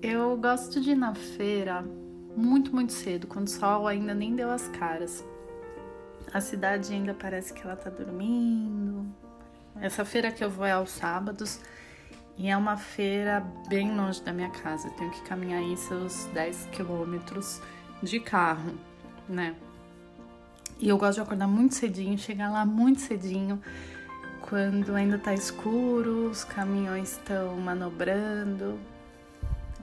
Eu gosto de ir na feira muito, muito cedo, quando o sol ainda nem deu as caras. A cidade ainda parece que ela tá dormindo. Essa feira que eu vou é aos sábados e é uma feira bem longe da minha casa. Eu tenho que caminhar aí seus 10 quilômetros de carro, né? E eu gosto de acordar muito cedinho, chegar lá muito cedinho, quando ainda tá escuro, os caminhões estão manobrando,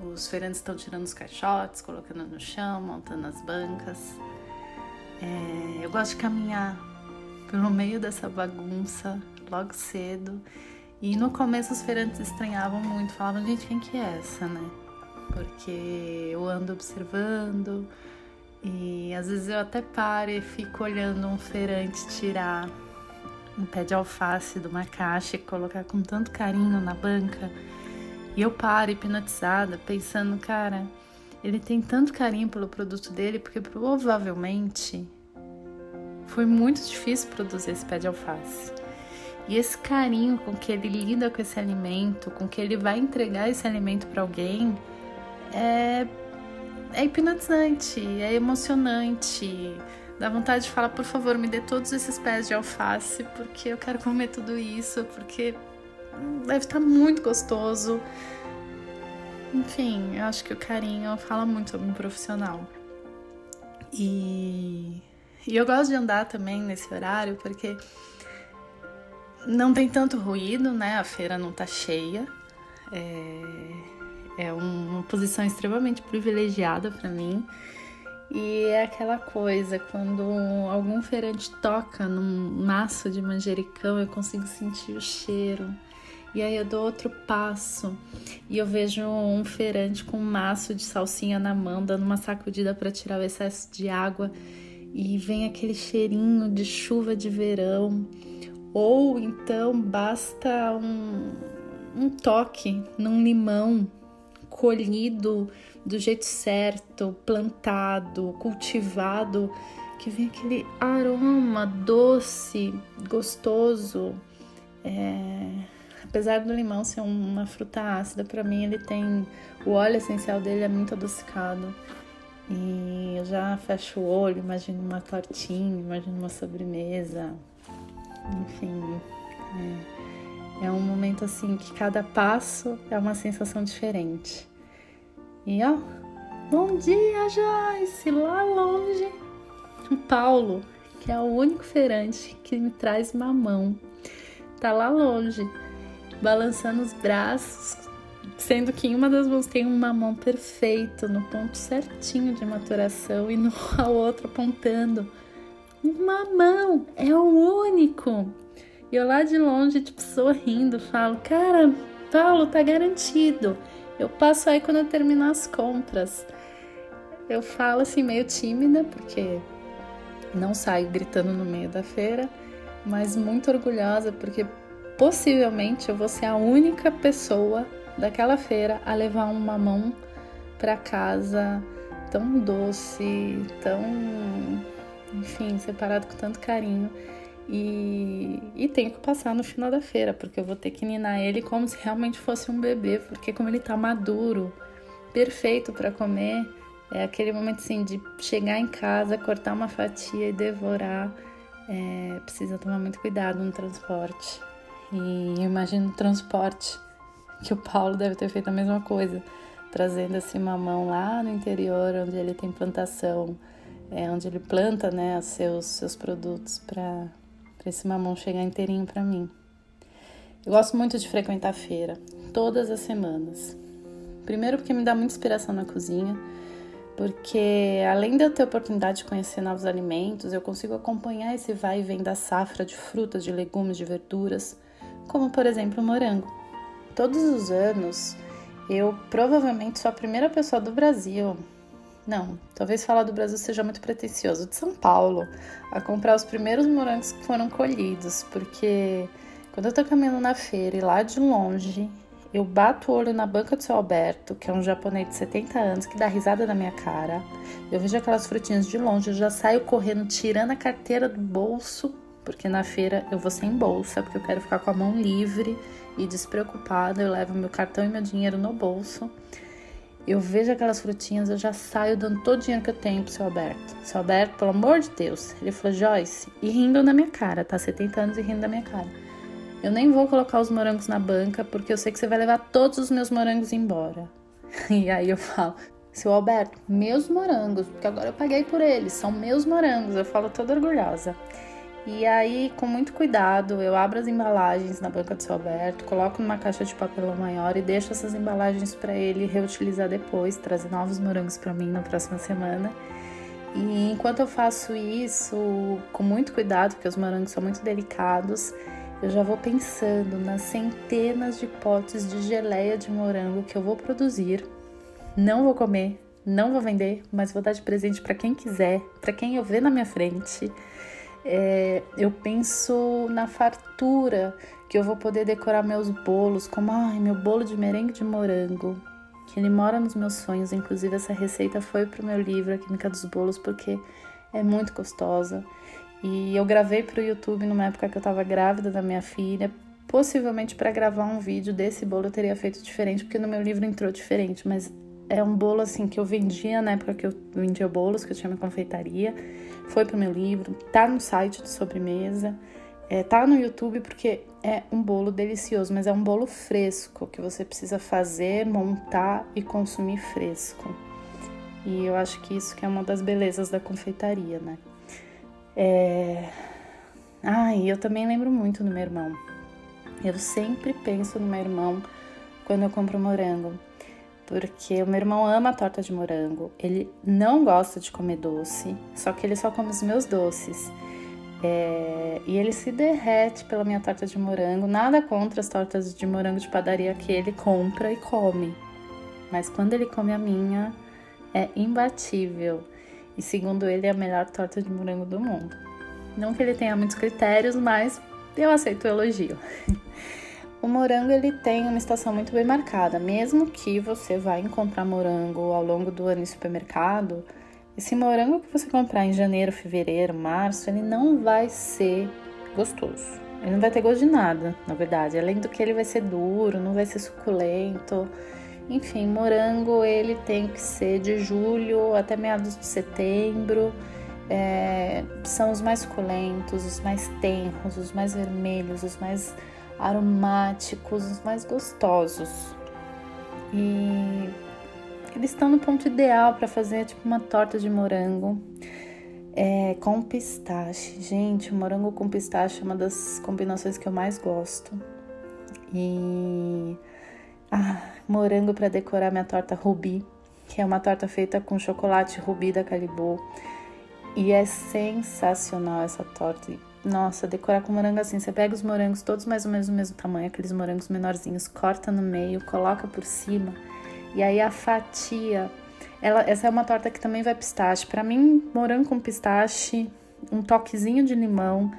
os feirantes estão tirando os caixotes, colocando no chão, montando as bancas. É, eu gosto de caminhar pelo meio dessa bagunça logo cedo. E no começo os feirantes estranhavam muito, falavam, gente, quem que é essa, né? Porque eu ando observando e às vezes eu até paro e fico olhando um feirante tirar um pé de alface de uma caixa e colocar com tanto carinho na banca. E eu paro hipnotizada, pensando, cara, ele tem tanto carinho pelo produto dele porque provavelmente foi muito difícil produzir esse pé de alface. E esse carinho com que ele lida com esse alimento, com que ele vai entregar esse alimento para alguém, é, é hipnotizante, é emocionante. Dá vontade de falar, por favor, me dê todos esses pés de alface, porque eu quero comer tudo isso, porque deve estar muito gostoso. Enfim, eu acho que o carinho fala muito sobre um profissional. E, e eu gosto de andar também nesse horário porque não tem tanto ruído, né? A feira não tá cheia. É, é uma posição extremamente privilegiada para mim. E é aquela coisa, quando algum feirante toca num maço de manjericão, eu consigo sentir o cheiro. E aí eu dou outro passo e eu vejo um feirante com um maço de salsinha na mão, dando uma sacudida para tirar o excesso de água. E vem aquele cheirinho de chuva de verão. Ou então basta um, um toque num limão colhido do jeito certo, plantado, cultivado, que vem aquele aroma doce, gostoso. É... Apesar do limão ser uma fruta ácida, para mim ele tem o óleo essencial dele é muito adocicado. E eu já fecho o olho, imagino uma tortinha, imagino uma sobremesa, enfim, é, é um momento assim que cada passo é uma sensação diferente. E ó, bom dia, Joyce! Lá longe, o Paulo, que é o único feirante que me traz mamão, tá lá longe, balançando os braços, sendo que em uma das mãos tem um mamão perfeito, no ponto certinho de maturação, e no a outra apontando uma mão, é o único. E eu lá de longe, tipo, sorrindo, falo, cara, Paulo, tá garantido. Eu passo aí quando eu terminar as compras. Eu falo assim, meio tímida, porque não saio gritando no meio da feira, mas muito orgulhosa, porque possivelmente eu vou ser a única pessoa daquela feira a levar um mamão para casa tão doce, tão enfim, separado com tanto carinho. E, e tenho que passar no final da feira, porque eu vou ter que ninar ele como se realmente fosse um bebê, porque como ele tá maduro, perfeito para comer, é aquele momento assim de chegar em casa, cortar uma fatia e devorar. É, precisa tomar muito cuidado no transporte. E eu imagino o transporte que o Paulo deve ter feito a mesma coisa, trazendo esse mamão lá no interior, onde ele tem plantação é, onde ele planta né, os seus, seus produtos para esse mamão chegar inteirinho para mim. Eu gosto muito de frequentar a feira, todas as semanas. Primeiro porque me dá muita inspiração na cozinha, porque além de eu ter a oportunidade de conhecer novos alimentos, eu consigo acompanhar esse vai e vem da safra de frutas, de legumes, de verduras, como por exemplo o morango. Todos os anos, eu provavelmente sou a primeira pessoa do Brasil não, talvez falar do Brasil seja muito pretensioso. De São Paulo, a comprar os primeiros morangos que foram colhidos, porque quando eu tô caminhando na feira e lá de longe eu bato o olho na banca do seu Alberto, que é um japonês de 70 anos que dá risada na minha cara. Eu vejo aquelas frutinhas de longe, eu já saio correndo, tirando a carteira do bolso, porque na feira eu vou sem bolsa, porque eu quero ficar com a mão livre e despreocupada. Eu levo meu cartão e meu dinheiro no bolso. eu vejo aquelas frutinhas, eu já saio dando todo o dinheiro que eu tenho pro seu Alberto. Seu Alberto, pelo amor de Deus. Ele falou, Joyce, e rindo na minha cara, tá? 70 anos e rindo da minha cara. Eu nem vou colocar os morangos na banca, porque eu sei que você vai levar todos os meus morangos embora. E aí eu falo, seu Alberto, meus morangos, porque agora eu paguei por eles, são meus morangos. Eu falo toda orgulhosa. E aí, com muito cuidado, eu abro as embalagens na banca do seu Alberto, coloco numa caixa de papelão maior e deixo essas embalagens para ele reutilizar depois, trazer novos morangos para mim na próxima semana. E enquanto eu faço isso, com muito cuidado, porque os morangos são muito delicados, eu já vou pensando nas centenas de potes de geleia de morango que eu vou produzir. Não vou comer, não vou vender, mas vou dar de presente para quem quiser, para quem eu ver na minha frente é, eu penso na fartura que eu vou poder decorar meus bolos, como ai, meu bolo de merengue de morango, que ele mora nos meus sonhos. Inclusive, essa receita foi para o meu livro, A Química dos Bolos, porque é muito gostosa. E eu gravei para o YouTube numa época que eu estava grávida da minha filha. Possivelmente para gravar um vídeo desse bolo eu teria feito diferente, porque no meu livro entrou diferente, mas é um bolo assim que eu vendia na época que eu vendia bolos, que eu tinha minha confeitaria foi pro meu livro, tá no site de sobremesa, é, tá no YouTube porque é um bolo delicioso, mas é um bolo fresco que você precisa fazer, montar e consumir fresco. E eu acho que isso que é uma das belezas da confeitaria, né? É... Ah, e eu também lembro muito do meu irmão. Eu sempre penso no meu irmão quando eu compro morango porque o meu irmão ama torta de morango. Ele não gosta de comer doce, só que ele só come os meus doces. É, e ele se derrete pela minha torta de morango. Nada contra as tortas de morango de padaria que ele compra e come. Mas quando ele come a minha, é imbatível. E segundo ele, é a melhor torta de morango do mundo. Não que ele tenha muitos critérios, mas eu aceito o elogio. O morango ele tem uma estação muito bem marcada, mesmo que você vá encontrar morango ao longo do ano em supermercado, esse morango que você comprar em janeiro, fevereiro, março, ele não vai ser gostoso. Ele não vai ter gosto de nada, na verdade. Além do que ele vai ser duro, não vai ser suculento. Enfim, morango ele tem que ser de julho até meados de setembro. É, são os mais suculentos, os mais tenros, os mais vermelhos, os mais aromáticos, os mais gostosos. E eles estão no ponto ideal para fazer tipo uma torta de morango é, com pistache. Gente, morango com pistache é uma das combinações que eu mais gosto. E ah, morango para decorar minha torta rubi, que é uma torta feita com chocolate rubi da Calibô. E é sensacional essa torta. Nossa, decorar com morango assim. Você pega os morangos todos mais ou menos do mesmo tamanho, aqueles morangos menorzinhos, corta no meio, coloca por cima. E aí a fatia. Ela, essa é uma torta que também vai pistache. Para mim, morango com pistache, um toquezinho de limão,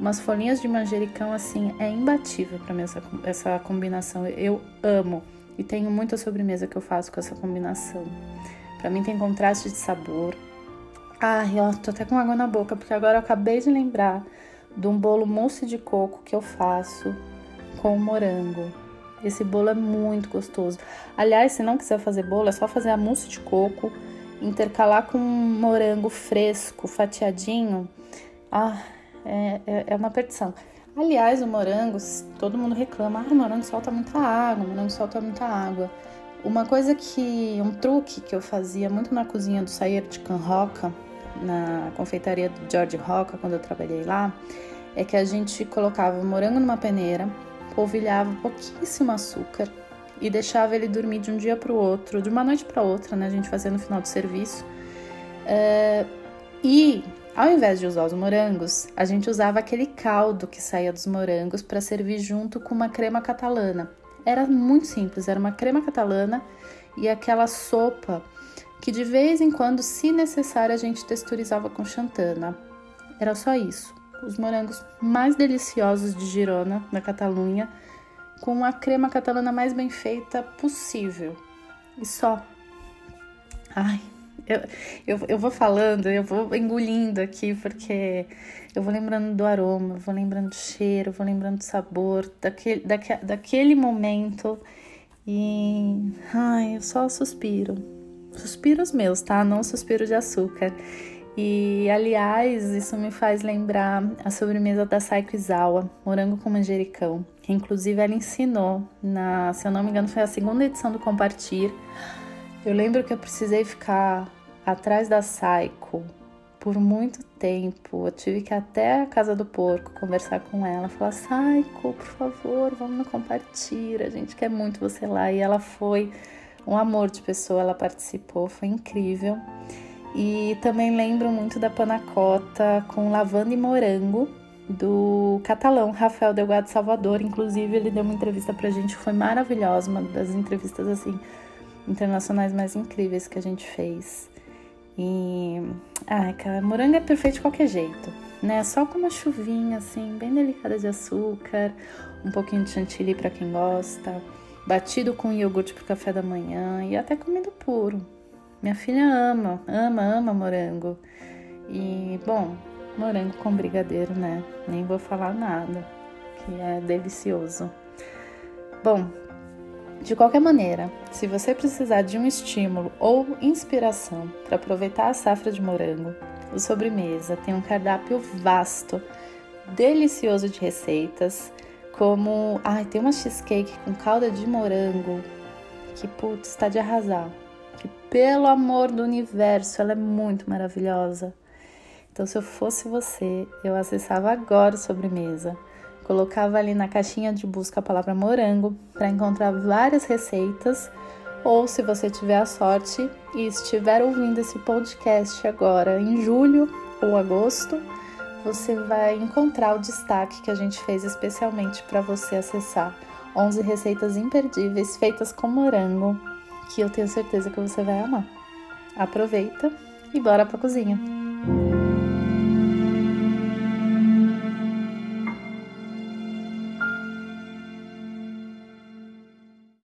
umas folhinhas de manjericão, assim, é imbatível para mim essa, essa combinação. Eu amo. E tenho muita sobremesa que eu faço com essa combinação. Para mim tem contraste de sabor. Ai, ó, tô até com água na boca, porque agora eu acabei de lembrar de um bolo mousse de coco que eu faço com morango. Esse bolo é muito gostoso. Aliás, se não quiser fazer bolo, é só fazer a mousse de coco, intercalar com um morango fresco, fatiadinho. Ah, é, é, é uma perdição. Aliás, o morango, todo mundo reclama, ah, o morango solta muita água, o morango solta muita água. Uma coisa que, um truque que eu fazia muito na cozinha do Sayer de Canroca, na confeitaria do George Roca, quando eu trabalhei lá, é que a gente colocava o morango numa peneira, polvilhava pouquíssimo açúcar e deixava ele dormir de um dia para o outro, de uma noite para outra, né? A gente fazia no final do serviço. É, e ao invés de usar os morangos, a gente usava aquele caldo que saía dos morangos para servir junto com uma crema catalana. Era muito simples, era uma crema catalana e aquela sopa que de vez em quando, se necessário, a gente texturizava com xantana. Era só isso. Os morangos mais deliciosos de Girona, na Catalunha, com a crema catalana mais bem feita possível. E só. Ai, eu, eu, eu vou falando, eu vou engolindo aqui, porque eu vou lembrando do aroma, vou lembrando do cheiro, vou lembrando do sabor, daquele, daque, daquele momento E ai, eu só suspiro. Suspiros meus, tá? Não suspiro de açúcar. E aliás, isso me faz lembrar a sobremesa da Saiko Izawa, morango com manjericão, que inclusive ela ensinou na, se eu não me engano, foi a segunda edição do Compartir. Eu lembro que eu precisei ficar atrás da Saiko por muito tempo. Eu tive que ir até a casa do porco conversar com ela, falar: Saiko, por favor, vamos no compartilhar. A gente quer muito você lá. E ela foi um amor de pessoa, ela participou, foi incrível. E também lembro muito da panacota com lavanda e morango do catalão Rafael Delgado Salvador. Inclusive, ele deu uma entrevista pra gente foi maravilhosa, uma das entrevistas assim internacionais mais incríveis que a gente fez. E. Ai, cara, morango é perfeito de qualquer jeito, né? Só com uma chuvinha, assim, bem delicada de açúcar, um pouquinho de chantilly para quem gosta, batido com iogurte pro café da manhã e até comido puro. Minha filha ama, ama, ama morango. E, bom, morango com brigadeiro, né? Nem vou falar nada, que é delicioso. Bom, de qualquer maneira, se você precisar de um estímulo ou inspiração para aproveitar a safra de morango, o Sobremesa tem um cardápio vasto, delicioso de receitas, como, ai, tem uma cheesecake com calda de morango que putz, está de arrasar. Que pelo amor do universo, ela é muito maravilhosa. Então, se eu fosse você, eu acessava agora Sobremesa Colocava ali na caixinha de busca a palavra morango para encontrar várias receitas. Ou se você tiver a sorte e estiver ouvindo esse podcast agora em julho ou agosto, você vai encontrar o destaque que a gente fez especialmente para você acessar 11 receitas imperdíveis feitas com morango, que eu tenho certeza que você vai amar. Aproveita e bora para cozinha.